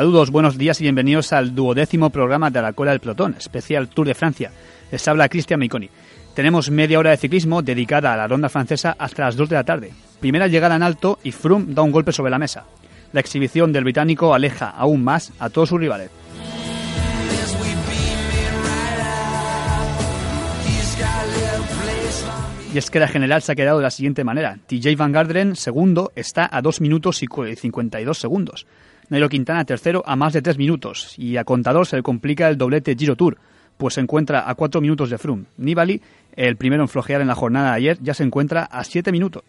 Saludos, buenos días y bienvenidos al duodécimo programa de la Cola del Plotón, especial Tour de Francia. Les habla Cristian Miconi. Tenemos media hora de ciclismo dedicada a la ronda francesa hasta las 2 de la tarde. Primera llegada en alto y Froome da un golpe sobre la mesa. La exhibición del británico aleja aún más a todos sus rivales. Y es que la general se ha quedado de la siguiente manera. TJ Van Garderen, segundo, está a 2 minutos y 52 segundos. Nairo Quintana, tercero, a más de 3 minutos. Y a Contador se le complica el doblete Giro Tour, pues se encuentra a 4 minutos de Froome. Nibali, el primero en flojear en la jornada de ayer, ya se encuentra a 7 minutos.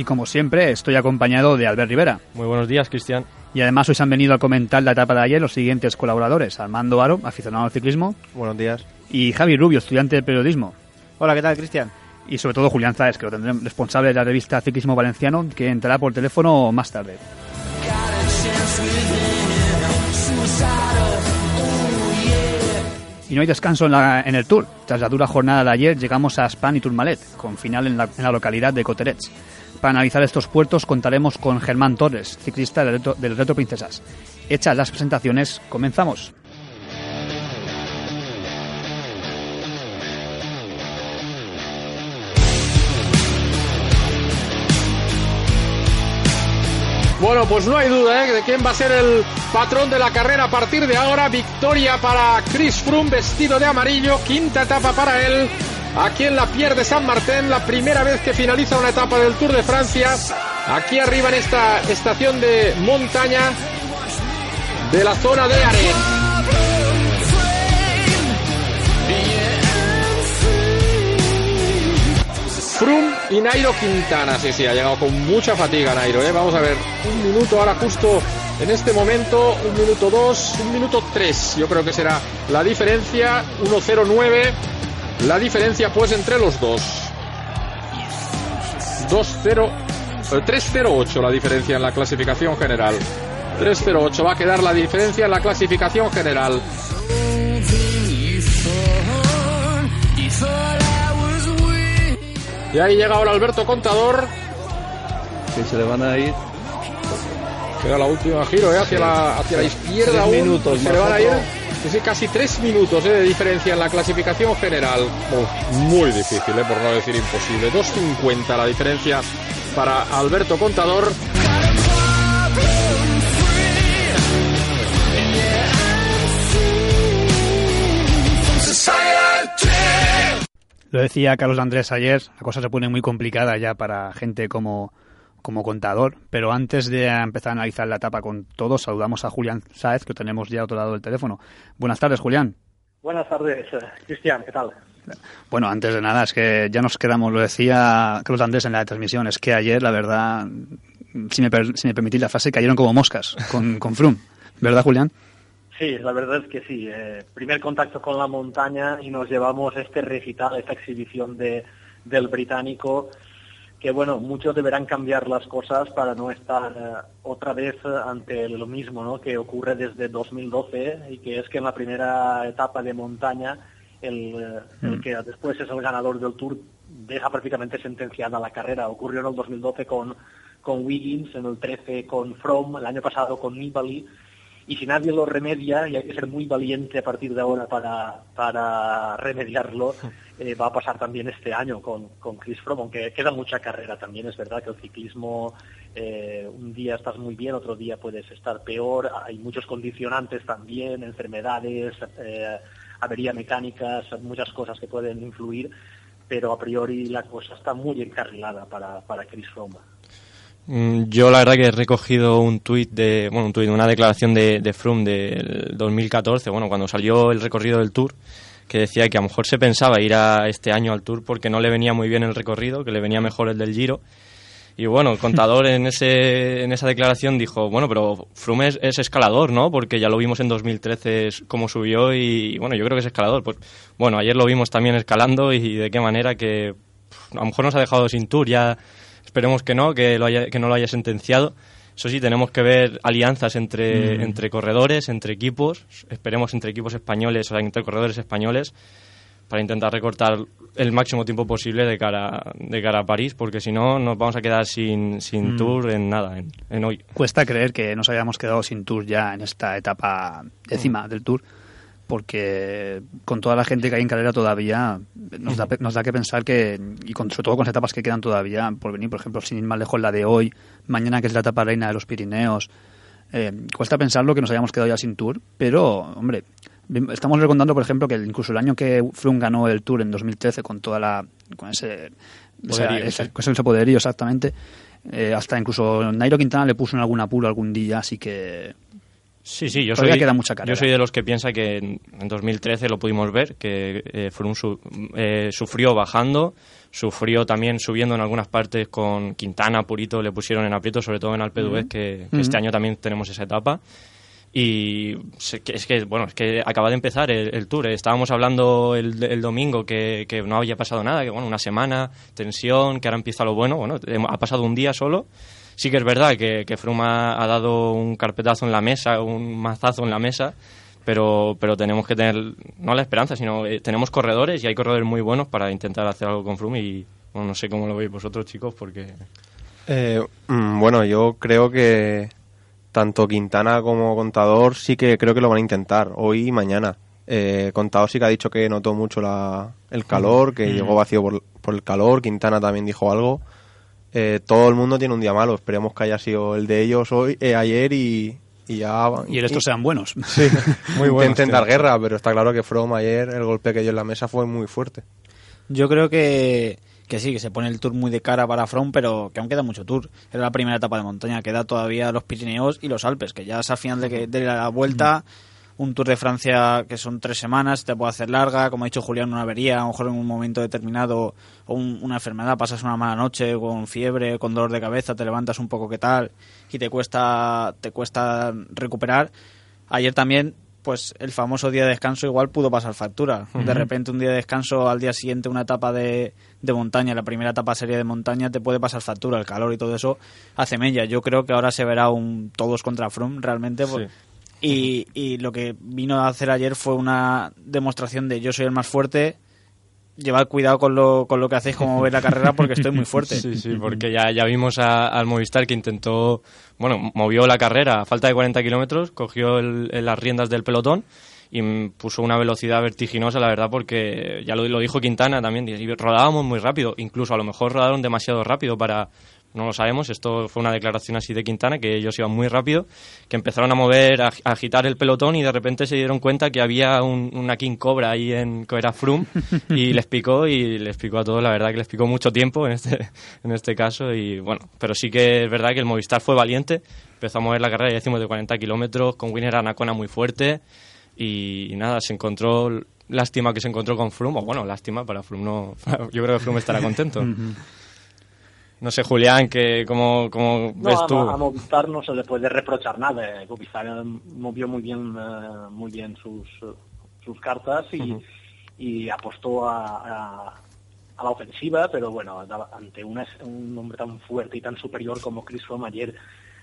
Y como siempre, estoy acompañado de Albert Rivera. Muy buenos días, Cristian. Y además hoy se han venido a comentar la etapa de ayer los siguientes colaboradores. Armando Aro, aficionado al ciclismo. Buenos días. Y Javi Rubio, estudiante de periodismo. Hola, ¿qué tal, Cristian? Y sobre todo Julián Záez, que lo tendremos responsable de la revista Ciclismo Valenciano, que entrará por teléfono más tarde. Y no hay descanso en, la- en el Tour. Tras la dura jornada de ayer llegamos a Span y Tourmalet, con final en la, en la localidad de Coterets. Para analizar estos puertos contaremos con Germán Torres, ciclista del Reto, Princesas. Hechas las presentaciones, comenzamos. Bueno, pues no hay duda ¿eh? de quién va a ser el patrón de la carrera a partir de ahora. Victoria para Chris Froome vestido de amarillo. Quinta etapa para él. Aquí en la Pierre de San Martín, la primera vez que finaliza una etapa del Tour de Francia. Aquí arriba en esta estación de montaña de la zona de Are. Froome y Nairo Quintana. Sí, sí, ha llegado con mucha fatiga Nairo. ¿eh? Vamos a ver, un minuto ahora justo en este momento, un minuto dos, un minuto tres. Yo creo que será la diferencia, 1.09. La diferencia pues entre los dos. 2-0, eh, 3-0-8 la diferencia en la clasificación general. 3-0-8 va a quedar la diferencia en la clasificación general. Y ahí llega ahora Alberto Contador. Que se le van a ir. Queda la última giro, ¿eh? hacia, la, hacia la izquierda. Aún. minutos, Se le van a ir sí, casi tres minutos ¿eh? de diferencia en la clasificación general. Muy difícil, ¿eh? por no decir imposible. 2.50 la diferencia para Alberto Contador. Lo decía Carlos Andrés ayer, la cosa se pone muy complicada ya para gente como, como contador, pero antes de empezar a analizar la etapa con todos, saludamos a Julián Sáez, que tenemos ya a otro lado del teléfono. Buenas tardes, Julián. Buenas tardes, eh, Cristian, ¿qué tal? Bueno, antes de nada, es que ya nos quedamos, lo decía Carlos Andrés en la transmisión, es que ayer, la verdad, si me, per- si me permitís la frase, cayeron como moscas con, con Froome. ¿Verdad, Julián? Sí, la verdad es que sí. eh, primer contacto con la montaña y nos llevamos este recital, esta exhibición de, del británico, que bueno, muchos deberán cambiar las cosas para no estar eh, otra vez eh, ante lo mismo ¿no? que ocurre desde 2012 y que es que en la primera etapa de montaña el, eh, el que después es el ganador del Tour deja prácticamente sentenciada la carrera. Ocurrió en el 2012 con, con Wiggins, en el 13 con Froome, el año pasado con Nibali y si nadie lo remedia, y hay que ser muy valiente a partir de ahora para, para remediarlo, eh, va a pasar también este año con, con Chris Froome, aunque queda mucha carrera también, es verdad que el ciclismo eh, un día estás muy bien, otro día puedes estar peor, hay muchos condicionantes también, enfermedades, eh, averías mecánicas, muchas cosas que pueden influir, pero a priori la cosa está muy encarrilada para, para Chris Froome. Mm, Yo la verdad que he recogido un tuit de, bueno, un tuit, una declaración de, de Froome del 2014, bueno, cuando salió el recorrido del Tour, que decía que a lo mejor se pensaba ir a este año al Tour porque no le venía muy bien el recorrido, que le venía mejor el del Giro. Y bueno, el contador en, ese, en esa declaración dijo, bueno, pero Froome es, es escalador, ¿no? Porque ya lo vimos en 2013 es- cómo subió y bueno, yo creo que es escalador. Pues bueno, ayer lo vimos también escalando y de qué manera que a lo mejor nos ha dejado sin Tour ya Esperemos que no, que, lo haya, que no lo haya sentenciado. Eso sí, tenemos que ver alianzas entre, entre corredores, entre equipos. Esperemos entre equipos españoles, o sea, entre corredores españoles. para intentar recortar el máximo tiempo posible de cara, de cara a París, porque si no nos vamos a quedar sin, sin Mm. tour en nada, en, en hoy. Cuesta creer que nos hayamos quedado sin tour ya en esta etapa décima del tour, porque con toda la gente que hay en carrera todavía nos da, nos da que pensar que, y con, sobre todo con las etapas que quedan todavía por venir, por ejemplo, sin ir más lejos la de hoy, mañana que es la etapa reina de los Pirineos, eh, cuesta pensarlo que nos hayamos quedado ya sin tour, pero, hombre, estamos recordando, por ejemplo, que incluso el año que Froome ganó el tour en 2013 con toda la con ese Poderío, con ese poderío exactamente eh, hasta incluso Nairo Quintana le puso en algún apuro algún día así que Sí, sí, yo Todavía soy, queda mucha carrera. yo soy de los que piensa que en, en 2013 lo pudimos ver, que eh, Froome su- eh, sufrió bajando, sufrió también subiendo en algunas partes con Quintana, Purito, le pusieron en aprieto, sobre todo en Alpe d'Huez, que, que este año también tenemos esa etapa. Y es que, bueno, es que acaba de empezar el, el tour. eh. Estábamos hablando el, el domingo que, que no había pasado nada, que bueno, una semana, tensión, que ahora empieza lo bueno. Bueno, hem- ha pasado un día solo. Sí que es verdad que, que Froome ha, dado un carpetazo en la mesa, un mazazo en la mesa, pero, pero tenemos que tener, no la esperanza, sino eh, tenemos corredores y hay corredores muy buenos para intentar hacer algo con Froome y bueno, no sé cómo lo veis vosotros, chicos, porque... Eh, mm, bueno, yo creo que tanto Quintana como Contador sí que creo que lo van a intentar hoy y mañana. Eh, Contador sí que ha dicho que notó mucho la, el calor, que llegó vacío por, por el calor. Quintana también dijo algo. Eh, todo el mundo tiene un día malo. Esperemos que haya sido el de ellos hoy, eh, ayer y, y ya. y el estos sean buenos Sí, Muy bueno, Intenten dar guerra, pero está claro que From ayer, el golpe que dio en la mesa fue muy fuerte. Yo creo que, que sí, que se pone el tour muy de cara para From, pero que aún queda mucho tour. Era la primera etapa de montaña, queda todavía los Pirineos y los Alpes, que ya es al final de, que, de la vuelta. Un Tour de Francia que son tres semanas, te puede hacer larga, como ha dicho Julián, una avería, a lo mejor en un momento determinado, o un- una enfermedad, pasas una mala noche con fiebre, con dolor de cabeza, te levantas un poco que tal, y te cuesta, te cuesta recuperar. Ayer también, pues el famoso día de descanso igual pudo pasar factura. De repente un día de descanso, al día siguiente una etapa de, de montaña, la primera etapa serie de montaña, te puede pasar factura. El calor y todo eso hace mella. Yo creo que ahora se verá un todos contra Froome realmente. por- Sí. Y, y lo que vino a hacer ayer fue una demostración de yo soy el más fuerte. Llevad cuidado con lo, con lo que hacéis como veis la carrera porque estoy muy fuerte. Sí, sí, porque ya, ya vimos al Movistar que intentó, bueno, movió la carrera a falta de 40 kilómetros, cogió el- el- las riendas del pelotón y puso una velocidad vertiginosa, la verdad, porque ya lo, lo dijo Quintana también, y rodábamos muy rápido, incluso a lo mejor rodaron demasiado rápido para... No lo sabemos, esto fue una declaración así de Quintana, que ellos iban muy rápido, que empezaron a mover, a, agitar el pelotón y de repente se dieron cuenta que había un- una King Cobra ahí en que era Froome y les picó y les picó a todos, la verdad que les picó mucho tiempo en este, en este caso y bueno, pero sí que es verdad que el Movistar fue valiente, empezó a mover la carrera, ya decimos de 40 kilómetros, con Winner Anacona muy fuerte y, nada, se encontró, lástima que se encontró con Froome, o bueno, lástima para Froome, no, yo creo que Froome estará contento. No sé, Julián, que ¿cómo, cómo No, ves a, tú? Mo- a Movistar no se le puede reprochar nada. eh. Movistar eh, movió muy bien, eh, muy bien sus, eh, sus cartas y, y apostó a, a- a la ofensiva, pero bueno, ante una- un hombre tan fuerte y tan superior como Chris Froome ayer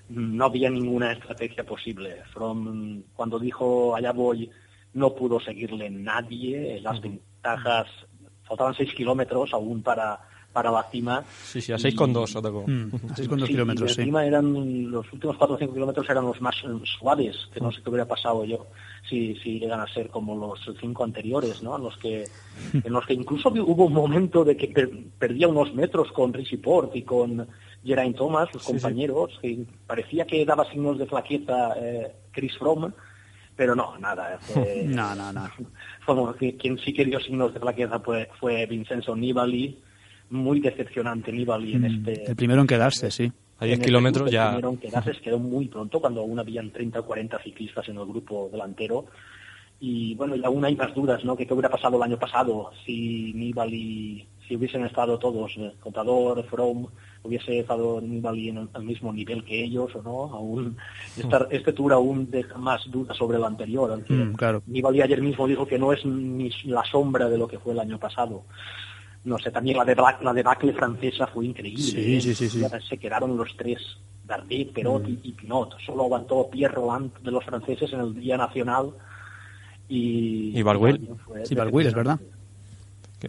no había ninguna estrategia posible. Froome, cuando dijo allá voy, no pudo seguirle nadie. Las ventajas, faltaban seis kilómetros aún para, para la cima. Sí, sí, a 6,2 atacó. Mm, a 6,2 Sí, kilómetros sí encima eran los últimos 4 o 5 kilómetros eran los más suaves, que no sé qué hubiera pasado yo si, si llegan a ser como los cinco anteriores, ¿no? En los que, en los que incluso hubo un momento de que per- perdía unos metros con Richie Port y con Geraint Thomas, sus compañeros, que parecía que daba signos de flaqueza eh, Chris Froome, pero no, nada. Fue, no no no quien sí que dio signos de flaqueza fue, fue Vincenzo Nibali, muy decepcionante Nibali en este Mm, el primero en quedarse sí A 10 en este kilómetros ya... El primero en quedarse se quedó muy pronto, cuando aún habían 30 o 40 ciclistas en el grupo delantero. Y bueno, y aún hay más dudas, ¿no? Que qué hubiera pasado el año pasado si Nibali, si hubiesen estado todos, eh, Contador, From, hubiese estado Nibali en el, al mismo nivel que ellos o no. Aún, esta- este tour aún deja más dudas sobre el anterior. aunque Mm, claro. Nibali ayer mismo dijo que no es ni la sombra de lo que fue el año pasado. No sé, también la, de la debacle francesa fue increíble. Sí, ¿eh? sí, sí, Se quedaron los tres, Bardet, Perot Mm. y, y Pinot. Solo aguantó Pierre Roland de los franceses en el Día Nacional. Y, Y Barguil. Sí, Barguil, es verdad.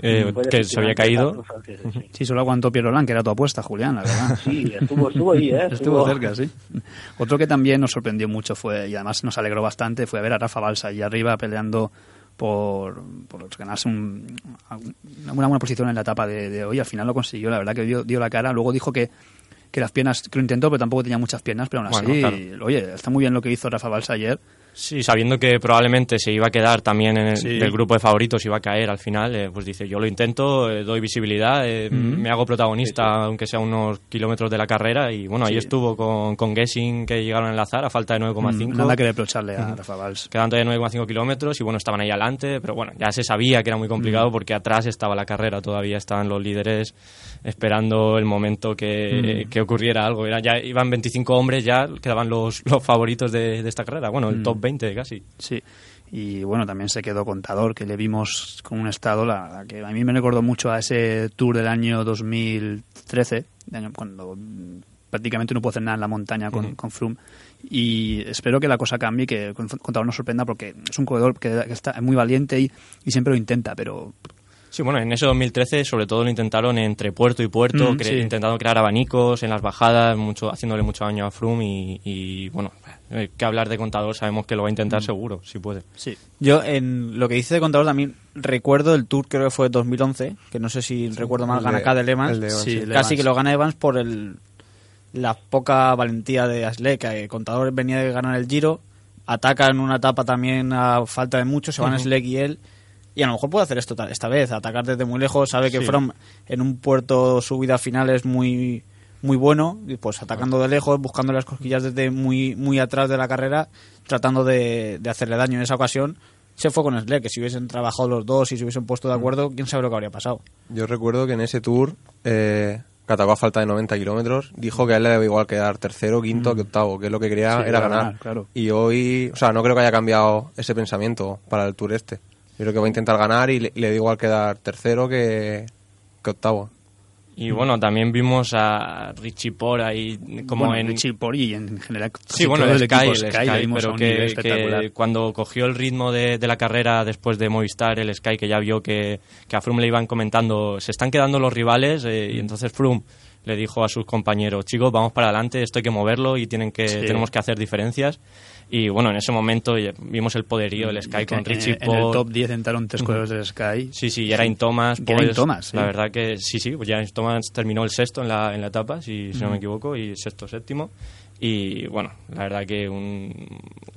eh, que se había caído. sí. Sí, solo aguantó Pierre Roland, que era tu apuesta, Julián, la verdad. Sí, estuvo, estuvo ahí, ¿eh? Estuvo cerca, sí. Otro que también nos sorprendió mucho fue, y además nos alegró bastante, fue ver a Rafa Balsa allí arriba peleando por, por ganarse un- una buena posición en la etapa de, de hoy. Al final lo consiguió, la verdad que dio, dio la cara. Luego dijo que, que las piernas, que lo intentó, pero tampoco tenía muchas piernas, pero aún Bueno, así, claro. oye, está muy bien lo que hizo Rafa Balsa ayer. Sí, sabiendo que probablemente se iba a quedar también en el Sí. del grupo de favoritos, iba a caer al final, eh, pues dice, yo lo intento, eh, doy visibilidad, eh, me hago protagonista, aunque sea unos kilómetros de la carrera, y bueno, ahí estuvo con, con Gessing que llegaron a enlazar a falta de 9,5. Mm, Nada que reprocharle a Rafa Vals. Quedan todavía 9,5 kilómetros y bueno, estaban ahí adelante, pero bueno, ya se sabía que era muy complicado porque atrás estaba la carrera, todavía estaban los líderes esperando el momento que, que ocurriera algo. Era, ya iban 25 hombres, ya quedaban los, los favoritos de, de esta carrera, bueno, el top 20 casi. Sí. Y bueno, también se quedó contador, que le vimos con un estado la, la que a mí me recordó mucho a ese tour del año 2013, de año- cuando prácticamente no pudo hacer nada en la montaña con, con Froome. Y espero que la cosa cambie, que con- contador nos sorprenda, porque es un corredor que, que está muy valiente y, y siempre lo intenta, pero Sí, bueno, en ese 2013 sobre todo lo intentaron entre puerto y puerto, Mm, cre- sí. intentando crear abanicos en las bajadas, mucho, haciéndole mucho daño a Froome y, y, bueno, eh, que hablar de contador sabemos que lo va a Mm. intentar seguro, si puede. sí. Yo, en lo que dice de contador, también recuerdo el tour, creo que fue 2011, que no sé si recuerdo mal, gana de- acá de Evans. el de Evans, Sí, Casi Evans. que lo gana Evans por el, la poca valentía de Asle, que el contador venía de ganar el Giro, ataca en una etapa también a falta de mucho, se van. Slek y él, y a lo mejor puede hacer esto ta- esta vez, atacar desde muy lejos, sabe que Sí. From en un puerto subida final es muy muy bueno, y pues atacando de lejos, buscando las cosquillas desde muy muy atrás de la carrera, tratando de, de hacerle daño en esa ocasión. Se fue con Slek, que si hubiesen trabajado los dos y se hubiesen puesto de acuerdo, quién sabe lo que habría pasado. Yo recuerdo que en ese tour, eh, que atacó a falta de 90 kilómetros, dijo que a él le daba igual quedar tercero, quinto que octavo, que es lo que quería Sí, era ganar. ganar, claro. Y hoy, o sea, no creo que haya cambiado ese pensamiento para el tour este. Yo creo que va a intentar ganar y le, le da igual quedar tercero que, que octavo. Y bueno, también vimos a Richie Por ahí como Bueno, en... Richie Port y en general Sí, bueno, el Sky, equipo el pero que, cuando cogió el ritmo de, de la carrera después de Movistar, el Sky, que ya vio que, que a Froome le iban comentando, se están quedando los rivales, eh, Mm. y entonces Froome le dijo a sus compañeros, chicos, vamos para adelante, esto hay que moverlo y tienen que, Sí. tenemos que hacer diferencias. Y bueno, en ese momento vimos el poderío del Sky con en- Richie en, el top 10 entraron tres corredores del Sky. Sí, sí, Geraint Thomas. Geraint pues, Thomas, sí. La verdad que sí, sí, pues Geraint Thomas terminó el sexto en la, en la etapa, si, si no me equivoco, y sexto, séptimo. Y bueno, la verdad que un-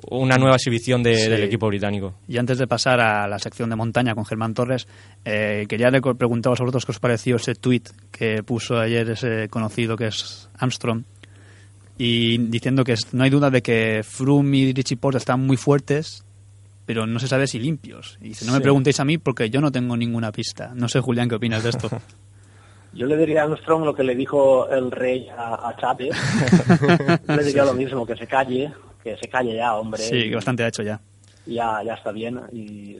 una nueva exhibición de- Sí. del equipo británico. Y antes de pasar a la sección de montaña con Germán Torres, eh, quería preguntaros a vosotros qué os pareció ese tweet que puso ayer ese conocido que es Armstrong, y diciendo que no hay duda de que Froome y Richie Porte están muy fuertes, pero no se sabe si limpios. Y dice, no me Sí. preguntéis a mí porque yo no tengo ninguna pista. No sé, Julián, ¿qué opinas de esto? Yo le diría a Armstrong lo que le dijo el rey a, a Chávez. le diría lo mismo, que se calle, que se calle ya, hombre. sí, que bastante ha hecho ya. ya, ya está bien. Y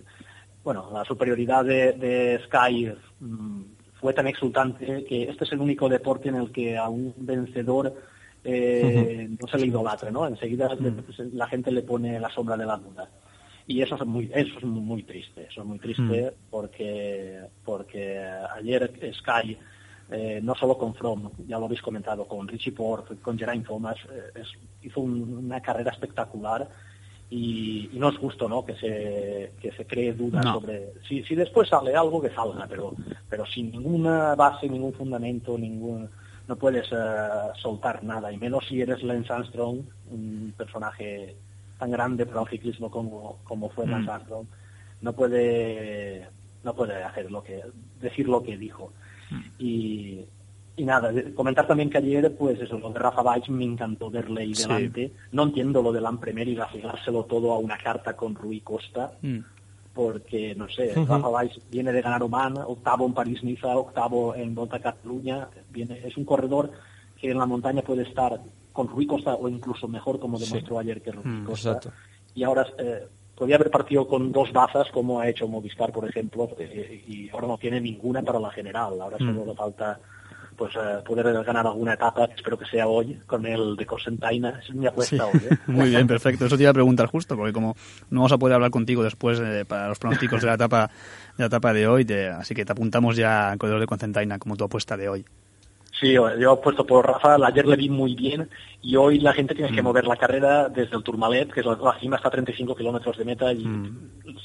bueno, la superioridad de, de Sky mm, fue tan exultante que este es el único deporte en el que a un vencedor eh, no se le idolatra, ¿no? Enseguida pues, la gente le pone la sombra de la duda. Y eso es muy, eso es muy, triste, eso es muy triste porque, porque ayer Sky, eh, no solo con From, ya lo habéis comentado, con Richie Port, con Geraint Thomas, eh, es- hizo un- una carrera espectacular y, y no es justo ¿no? que se que se cree dudas No. sobre si, si después sale algo que salga pero pero sin ninguna base ningún fundamento ningún no puedes eh, soltar nada y menos si eres Lance Armstrong un personaje tan grande para el ciclismo como como fue Mm. Lance Armstrong no puede no puede hacer lo que decir lo que dijo y y nada, de- comentar también que ayer, pues eso, lo de Rafa Valls me encantó verle ahí Sí. delante. No entiendo lo del Ampremer y ganárselo todo a una carta con Rui Costa, Mm. Porque, no sé, Rafa Valls viene de ganar Oman, octavo en París-Niza, octavo en Volta a Cataluña, viene, es un corredor que en la montaña puede estar con Rui Costa o incluso mejor, como demostró ayer que Rui Mm, Costa. Y ahora eh, podría haber partido con dos bazas, como ha hecho Movistar, por ejemplo, eh, y ahora no tiene ninguna para la general. Ahora solo le falta pues eh, poder ganar alguna etapa, espero que sea hoy, con el de Cosentaina. Es mi apuesta hoy. ¿eh? Muy bien, perfecto. Eso te iba a preguntar justo, porque como no vamos a poder hablar contigo después eh, para los pronósticos de la etapa de la etapa de hoy, te- así que te apuntamos ya al corredor de Cosentaina como tu apuesta de hoy. Sí, yo he puesto por Rafa, ayer le vi muy bien y hoy la gente tiene Mm. que mover la carrera desde el Tourmalet, que es la, la cima está a 35 kilómetros de meta y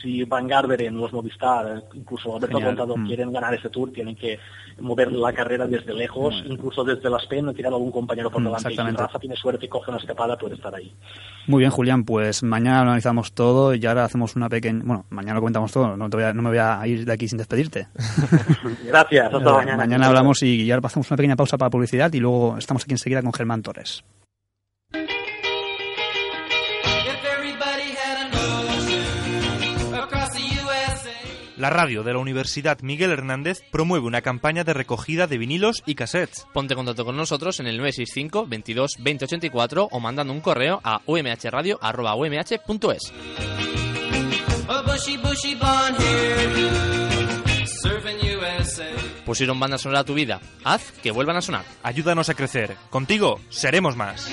si Van Garderen, los Movistar, incluso Alberto Mm. Contador Mm. quieren ganar ese Tour, tienen que mover la carrera desde lejos, incluso desde las PEN, tirar algún compañero por Mm, delante. Y si. Rafa tiene suerte y coge una escapada, puede estar ahí. Muy bien, Julián, pues mañana lo analizamos todo y ahora hacemos una pequeña... Bueno, mañana lo comentamos todo, no, te voy a- no me voy a ir de aquí sin despedirte. Gracias, hasta mañana. Mañana hablamos y ahora pasamos una pequeña pausa para publicidad y luego estamos aquí enseguida con Germán Torres. La radio de la Universidad Miguel Hernández promueve una campaña de recogida de vinilos y cassettes. Ponte en contacto con nosotros en el 965 22 20 84 o mandando un correo a umhradio.umh.es. Pusieron bandas sonora a tu vida. Haz que vuelvan a sonar. Ayúdanos a crecer. Contigo seremos más.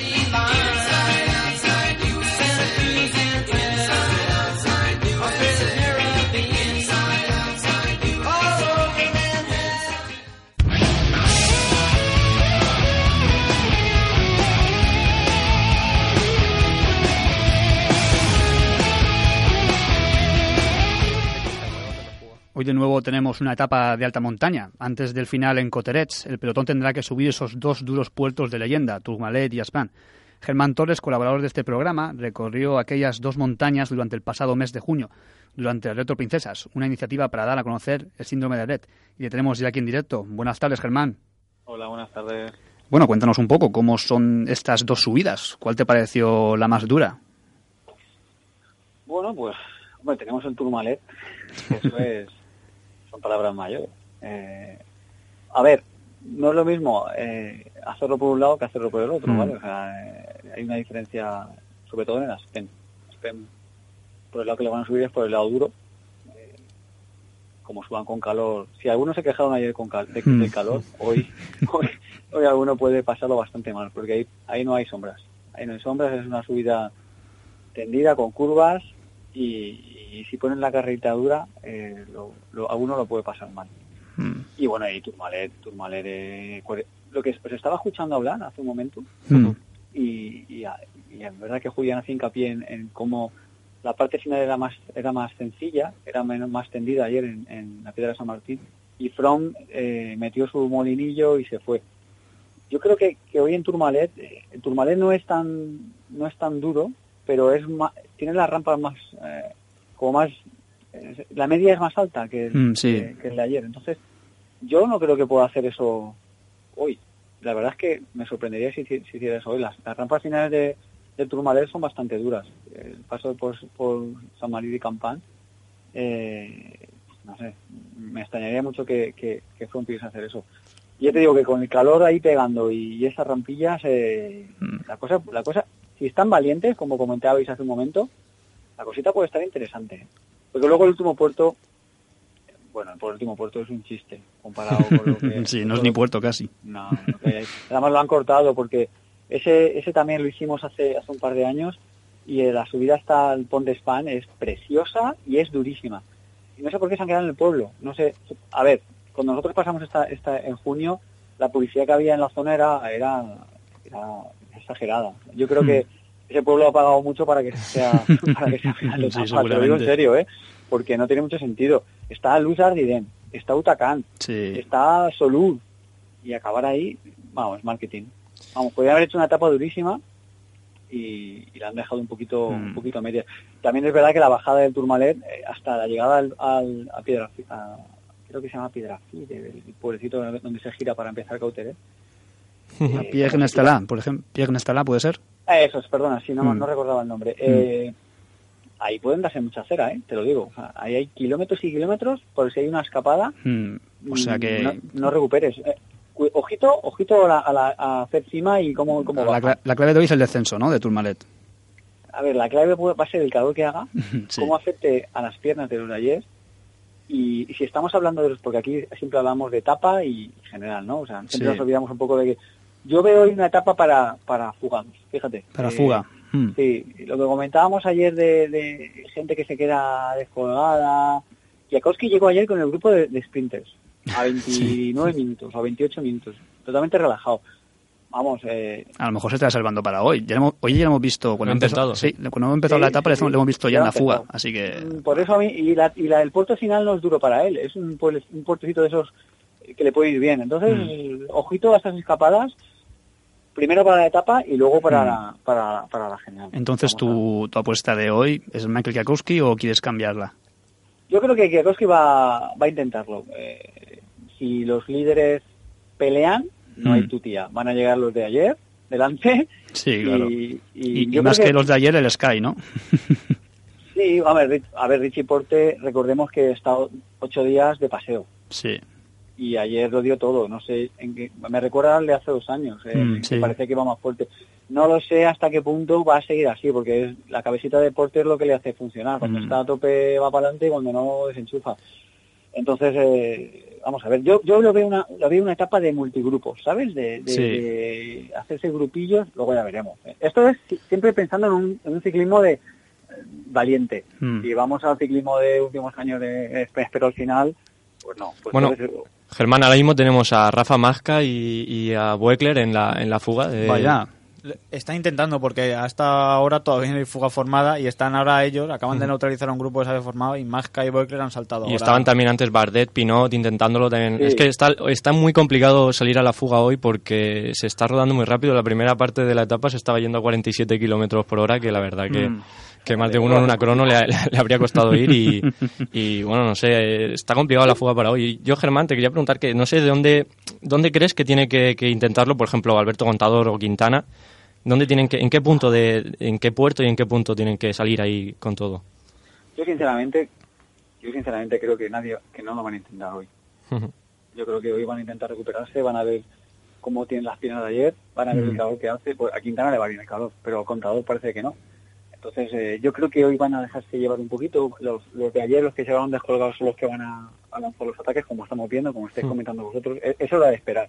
Hoy de nuevo tenemos una etapa de alta montaña. Antes del final en Coterets, el pelotón tendrá que subir esos dos duros puertos de leyenda, Tourmalet y Aspan. Germán Torres, colaborador de este programa, recorrió aquellas dos montañas durante el pasado mes de junio, durante el Retro Princesas, una iniciativa para dar a conocer el síndrome de Red. Y le tenemos ya aquí en directo. Buenas tardes, Germán. Hola, buenas tardes. Bueno, cuéntanos un poco cómo son estas dos subidas. ¿Cuál te pareció la más dura? Bueno, pues, hombre, tenemos el Tourmalet, que eso es, palabras mayores. Eh, a ver, no es lo mismo eh, hacerlo por un lado que hacerlo por el otro, Mm. ¿vale? O sea, eh, hay una diferencia, sobre todo en. Las PEN, por el lado que le van a subir es por el lado duro. Eh, como suban con calor. Si algunos se quejaron ayer con cal- de- Mm. del calor, hoy, hoy, hoy alguno puede pasarlo bastante mal, porque ahí, ahí no hay sombras. Ahí no hay sombras, es una subida tendida con curvas y, y si ponen la carrerita dura, eh, lo, lo- a uno lo puede pasar mal. Mm. Y bueno, y Turmalet, Turmalet, eh, lo que os estaba escuchando hablar hace un momento, Mm. y, y, en verdad que Julián hace hincapié en, en cómo la parte final era más era más sencilla, era menos, más tendida ayer en, en la Piedra de San Martín, y From eh, metió su molinillo y se fue. Yo creo que, que hoy en Turmalet, eh, Turmalet no es tan no es tan duro, pero es más, tiene las rampas más eh, como más eh, la media es más alta que el, Mm, sí. que- que el de ayer. Entonces, yo no creo que pueda hacer eso hoy. La verdad es que me sorprendería si, si hiciera eso hoy. Las, las rampas finales de, de Tourmalet son bastante duras. El paso por, por San María y Campán, eh, no sé, me extrañaría mucho que, que, que hacer eso. Y ya te digo que con el calor ahí pegando y, y esas rampillas, eh, la cosa, la cosa, si están valientes, como comentabais hace un momento, la cosita puede estar interesante. Porque luego el último puerto, bueno, el último puerto es un chiste comparado con lo que... sí, no es ni puerto casi. no, que hay. además lo han cortado porque ese ese también lo hicimos hace hace un par de años y eh, la subida hasta el Pont de Span es preciosa y es durísima. Y no sé por qué se han quedado en el pueblo. No sé, a ver, cuando nosotros pasamos esta, esta en junio, la publicidad que había en la zona era era, era exagerada. Yo creo Hmm. que ese pueblo ha pagado mucho para que sea para que sea final de Sí, etapa, te lo digo en serio, ¿eh? Porque no tiene mucho sentido. Está Luz Ardiden, está Utacán, Sí. está Solur y acabar ahí, vamos, marketing. Vamos, podría haber hecho una etapa durísima y, y la han dejado un poquito Mm. un poquito a media. También es verdad que la bajada del Tourmalet eh, hasta la llegada al, al- a Piedra a- creo que se llama Piedrafite, el pueblecito donde se gira para empezar Cauteret. Eh, Pierre Nestalá, por ejemplo. Pierre Nestalá puede ser. eh, Eso es, perdona, sí, no, Mm. no recordaba el nombre. Eh, ahí pueden darse mucha cera, ¿eh? te lo digo. O sea, ahí hay kilómetros y kilómetros, por si hay una escapada, Mm, O sea Mm, que no, no recuperes. Eh, ojito, ojito a, la- a, la- a hacer cima y cómo, cómo la, va. la clave de hoy es el descenso, ¿no? De Tourmalet. A ver, la clave puede- va a ser el calor que haga, Sí. cómo afecte a las piernas de los ayer Y, y si estamos hablando de los, porque aquí siempre hablamos de etapa y general, ¿no? O sea, siempre Sí. nos olvidamos un poco de que yo veo hoy una etapa para, para fugados, fíjate. Para Eh, fuga. Hmm. Sí, lo que comentábamos ayer de, de gente que se queda descolgada. Jakowski llegó ayer con el grupo de, de sprinters a 29 minutos, a 28 minutos, totalmente relajado. Vamos, eh, A lo mejor se está salvando para hoy. Ya hemos- hoy ya lo hemos visto cuando intentado. sí, cuando hemos empezado Sí, la etapa sí, le hemos- visto ya en la fuga, empezado. así que Mm, Por eso a mí, y la, y la del puerto final no es duro para él, es un, pueblo- un puertecito de esos que le puede ir bien. Entonces, Mm. ojito a estas escapadas, primero para la etapa y luego para, Mm. la, para, para la general. entonces tu, tu apuesta de hoy es Michael Kwiatkowski o quieres cambiarla? Yo creo que Kwiatkowski va, va a intentarlo. Eh, si los líderes pelean, no Mm. hay tutía. Van a llegar los de ayer, delante. Sí, claro. Y, y Y, y yo más que... los de ayer el Sky, ¿no? Sí, a ver, a ver, Richie Porte, recordemos que estado ocho días de paseo. sí. Y ayer lo dio todo. No sé, en qué, me recuerda al de hace dos años. eh, Mm, que parece que va más fuerte. No lo sé hasta qué punto va a seguir así, porque es, la cabecita de Porte es lo que le hace funcionar. Cuando Mm. está a tope va para adelante y cuando no desenchufa. Entonces, eh, vamos a ver, yo, yo lo veo una, lo veo una etapa de multigrupos, ¿sabes? De, de- Sí. de hacerse grupillos, luego ya veremos. Esto es si- siempre pensando en un, en un ciclismo de eh, valiente. Mm. Si vamos al ciclismo de últimos años de esp- espero al final, pues no. Pues Bueno, entonces, Germán, ahora mismo tenemos a Rafa Masca y, y a Buekler en la, en la fuga. de- Vaya. Está intentando porque hasta ahora todavía no hay fuga formada y están ahora ellos, acaban de neutralizar a un grupo que se había formado y Masca y Boekler han saltado Y ahora. estaban también antes Bardet, Pinot intentándolo también. Sí. Es que está, está muy complicado salir a la fuga hoy porque se está rodando muy rápido. La primera parte de la etapa se estaba yendo a 47 kilómetros por hora, que la verdad que, Mm. Que más de uno en una crono le, le habría costado ir. Y, y, bueno, no sé, está complicado la fuga para hoy. Yo, Germán, te quería preguntar que no sé de dónde, dónde crees que tiene que, que intentarlo, por ejemplo, Alberto Contador o Quintana. ¿Dónde tienen que, ¿En qué punto de, en qué puerto y en qué punto tienen que salir ahí con todo? Yo sinceramente, yo sinceramente creo que nadie, que no lo van a intentar hoy. Yo creo que hoy van a intentar recuperarse, van a ver cómo tienen las piernas de ayer, van a ver el calor que hace. Pues a Quintana le va bien el calor, pero al contador parece que no. Entonces eh, yo creo que hoy van a dejarse llevar un poquito. Los, los de ayer, los que se van descolgados, son los que van a, a lanzar los ataques, como estamos viendo, como estáis comentando vosotros. E- Eso era de esperar.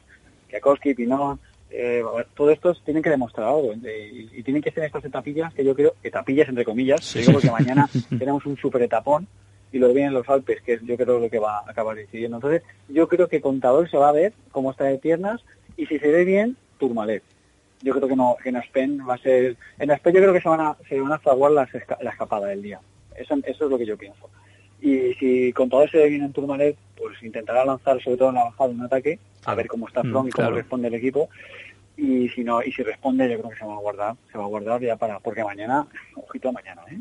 Kwiatkowski, Pinot, eh, todos estos tienen que demostrar algo eh, y, y tienen que ser estas etapillas que yo creo, etapillas entre comillas, digo porque mañana tenemos un super etapón y lo vienen los Alpes, que es yo creo lo que va a acabar decidiendo. Entonces, yo creo que Contador se va a ver cómo está de piernas y si se ve bien, Tourmalet. Yo creo que no, que en Aspen va a ser, en Aspen yo creo que se van a, se van a fraguar las la escapada del día. Eso, eso es lo que yo pienso. Y si Contador se ve bien en Tourmalet, pues intentará lanzar sobre todo en la bajada un ataque, a ver cómo está Mm, From y cómo claro. responde el equipo. Y si no, y si responde, yo creo que se va a guardar, se va a guardar ya para, porque mañana, ojito a mañana, ¿eh?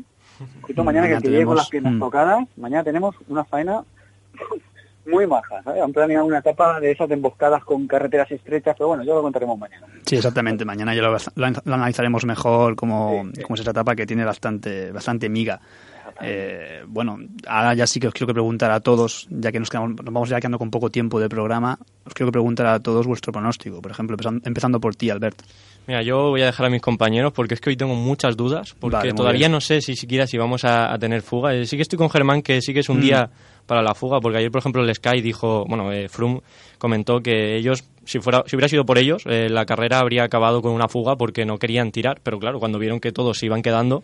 Ojito a mañana que el que llegue con tenemos, las piernas mm. tocadas, mañana tenemos una faena muy maja, ¿sabes? Han planeado una etapa de esas de emboscadas con carreteras estrechas, pero bueno, ya lo contaremos mañana. Sí, exactamente. Mañana ya lo, lo an- lo analizaremos mejor cómo, Sí, sí. cómo es esa etapa que tiene bastante, bastante miga. Eh, bueno, ahora ya sí que os quiero que preguntar a todos, ya que nos, quedamos, nos vamos ya quedando con poco tiempo de programa, os quiero que preguntar a todos vuestro pronóstico. Por ejemplo, empezando, empezando por ti, Albert. Mira, yo voy a dejar a mis compañeros porque es que hoy tengo muchas dudas, porque Vale, todavía bien. no sé si siquiera si vamos a, a tener fuga. Eh, sí que estoy con Germán que sí que es un Mm. día para la fuga, porque ayer, por ejemplo, el Sky dijo, bueno, eh, Froome comentó que ellos, si fuera si hubiera sido por ellos, eh, la carrera habría acabado con una fuga porque no querían tirar, pero claro, cuando vieron que todos se iban quedando,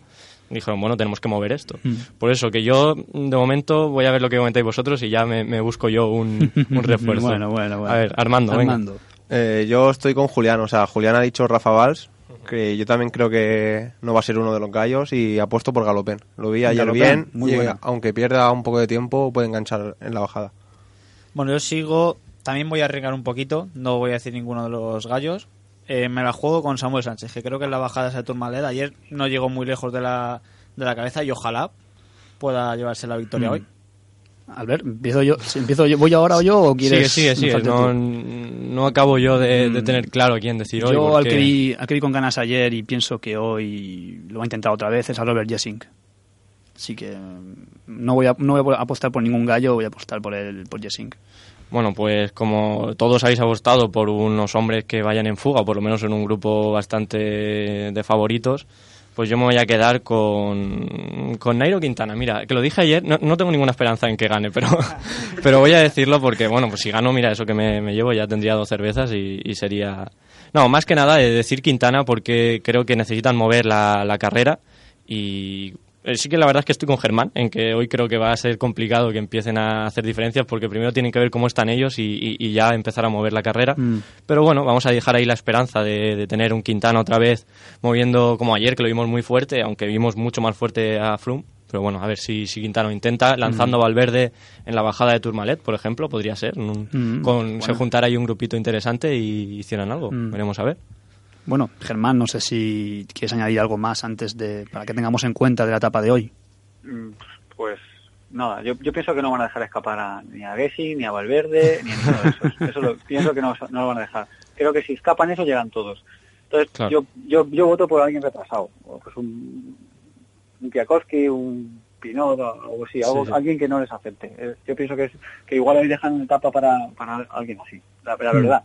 dijeron, bueno, tenemos que mover esto. Mm. Por eso que yo, de momento, voy a ver lo que comentáis vosotros y ya me, me busco yo un, un refuerzo. Bueno, bueno, bueno. A ver, Armando, venga. Armando. Eh, yo estoy con Julián, o sea, Julián ha dicho Rafa Valls, que yo también creo que no va a ser uno de los gallos y apuesto por Galopén. Lo vi ayer Galopén, bien muy y bueno. aunque pierda un poco de tiempo puede enganchar en la bajada. Bueno, yo sigo, también voy a arriesgar un poquito, no voy a decir ninguno de los gallos. Eh, me la juego con Samuel Sánchez, que creo que en la bajada de Tourmalet ayer no llegó muy lejos de la, de la cabeza y ojalá pueda llevarse la victoria Mm. hoy. Albert, empiezo yo, si empiezo yo, ¿voy ahora o yo o Sigue, quieres? sigue, sigue. falta No, no acabo yo de, de Mm. tener claro quién decir hoy. Yo al porque- que, vi, al que vi con ganas ayer y pienso que hoy lo va a intentar otra vez es a Robert Jessing. Así que mm, no voy a, no voy a apostar por ningún gallo, voy a apostar por el por Jessing. Bueno, pues como todos habéis apostado por unos hombres que vayan en fuga, por lo menos en un grupo bastante de favoritos, pues yo me voy a quedar con, con Nairo Quintana. Mira, que lo dije ayer, no, no tengo ninguna esperanza en que gane, pero, pero voy a decirlo porque, bueno, pues si gano, mira, eso que me, me llevo, ya tendría dos cervezas y, sería... No, más que nada de decir Quintana porque creo que necesitan mover la, la carrera y eh, sí que la verdad es que estoy con Germán, en que hoy creo que va a ser complicado que empiecen a hacer diferencias porque primero tienen que ver cómo están ellos y, y- y ya empezar a mover la carrera. Mm. Pero bueno, vamos a dejar ahí la esperanza de, de tener un Quintana otra vez moviendo como ayer, que lo vimos muy fuerte, aunque vimos mucho más fuerte a Froome. Pero bueno, a ver si, si Quintana intenta, lanzando a Valverde en la bajada de Tourmalet, por ejemplo, podría ser. un- Mm, con, Se juntara ahí un grupito interesante y hicieran algo. Mm. Veremos a ver. Bueno, Germán, no sé si quieres añadir algo más antes de para que tengamos en cuenta de la etapa de hoy. Mm, Pues nada, yo, yo pienso que no van a dejar escapar a- ni a Gessi, ni a Valverde, ni a ninguno de esos. Eso lo, pienso que no, no lo van a dejar. Creo que si escapan eso llegan todos. Entonces Claro. yo, yo, yo voto por alguien retrasado. O Pues un, un Kwiatkowski, un Pinot o algo así, algo- sí. alguien que no les afecte. Eh, Yo pienso que, es, que igual ahí dejan una etapa para, para alguien así. La, la Mm. verdad,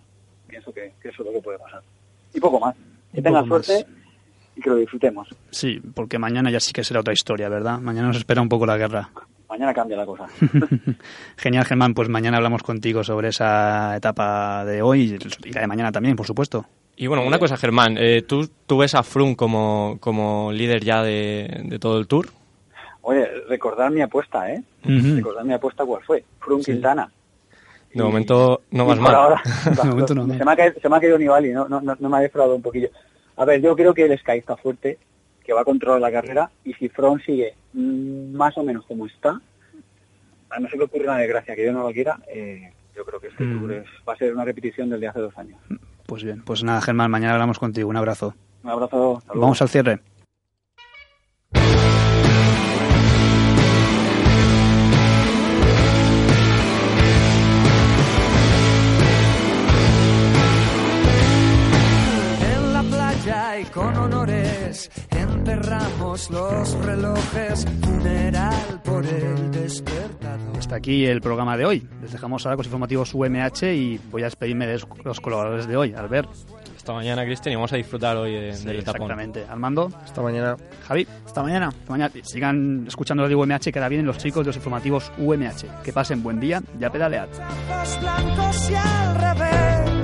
pienso que, que eso es lo que puede pasar. Y poco más. Que Y tengan más. suerte y que lo disfrutemos. Sí, porque mañana ya sí que será otra historia, ¿verdad? Mañana nos espera un poco la guerra. Mañana cambia la cosa. Genial, Germán, pues mañana hablamos contigo sobre esa etapa de hoy y la de mañana también, por supuesto. Y bueno, una cosa, Germán, eh, ¿tú, ¿tú ves a Froome como, como líder ya de, de todo el Tour? Oye, recordar mi apuesta, ¿eh? Recordar mi apuesta cuál fue. Froome Quintana. De momento no vas mal. ahora, De momento no, no. Se, me ha caído, se me ha caído Nibali, no, no, no, no me ha defraudado un poquillo. A ver, yo creo que el Sky está fuerte, que va a controlar la carrera, y si Froome sigue mm, más o menos como está, a no ser que ocurra una desgracia que yo no lo quiera, eh, yo creo que este Mm. Tour es- va a ser una repetición del de hace dos años. Pues bien, pues nada, Germán, mañana hablamos contigo. Un abrazo. Un abrazo. Vamos al cierre. Honores enterramos los relojes, funeral por el despertador. Hasta aquí el programa de hoy. Les dejamos ahora con los informativos UMH y voy a despedirme de los colaboradores de hoy. Albert. Hasta mañana, Cristian, y vamos a disfrutar hoy de- Sí, del etapón. exactamente. Armando. Hasta mañana. Javi. Hasta mañana. Hasta mañana. Sigan escuchando Radio UMH, que ahora vienen los chicos de los informativos UMH. Que pasen buen día. Ya pedalead. Ojos blancos y al revés.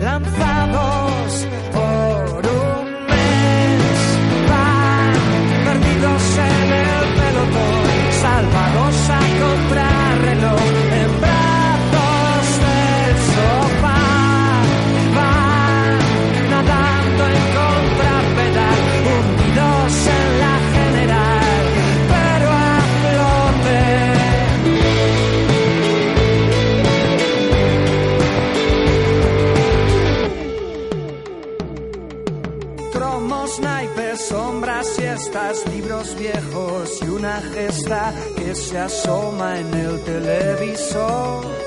l'enfant gesta que se asoma en el televisor.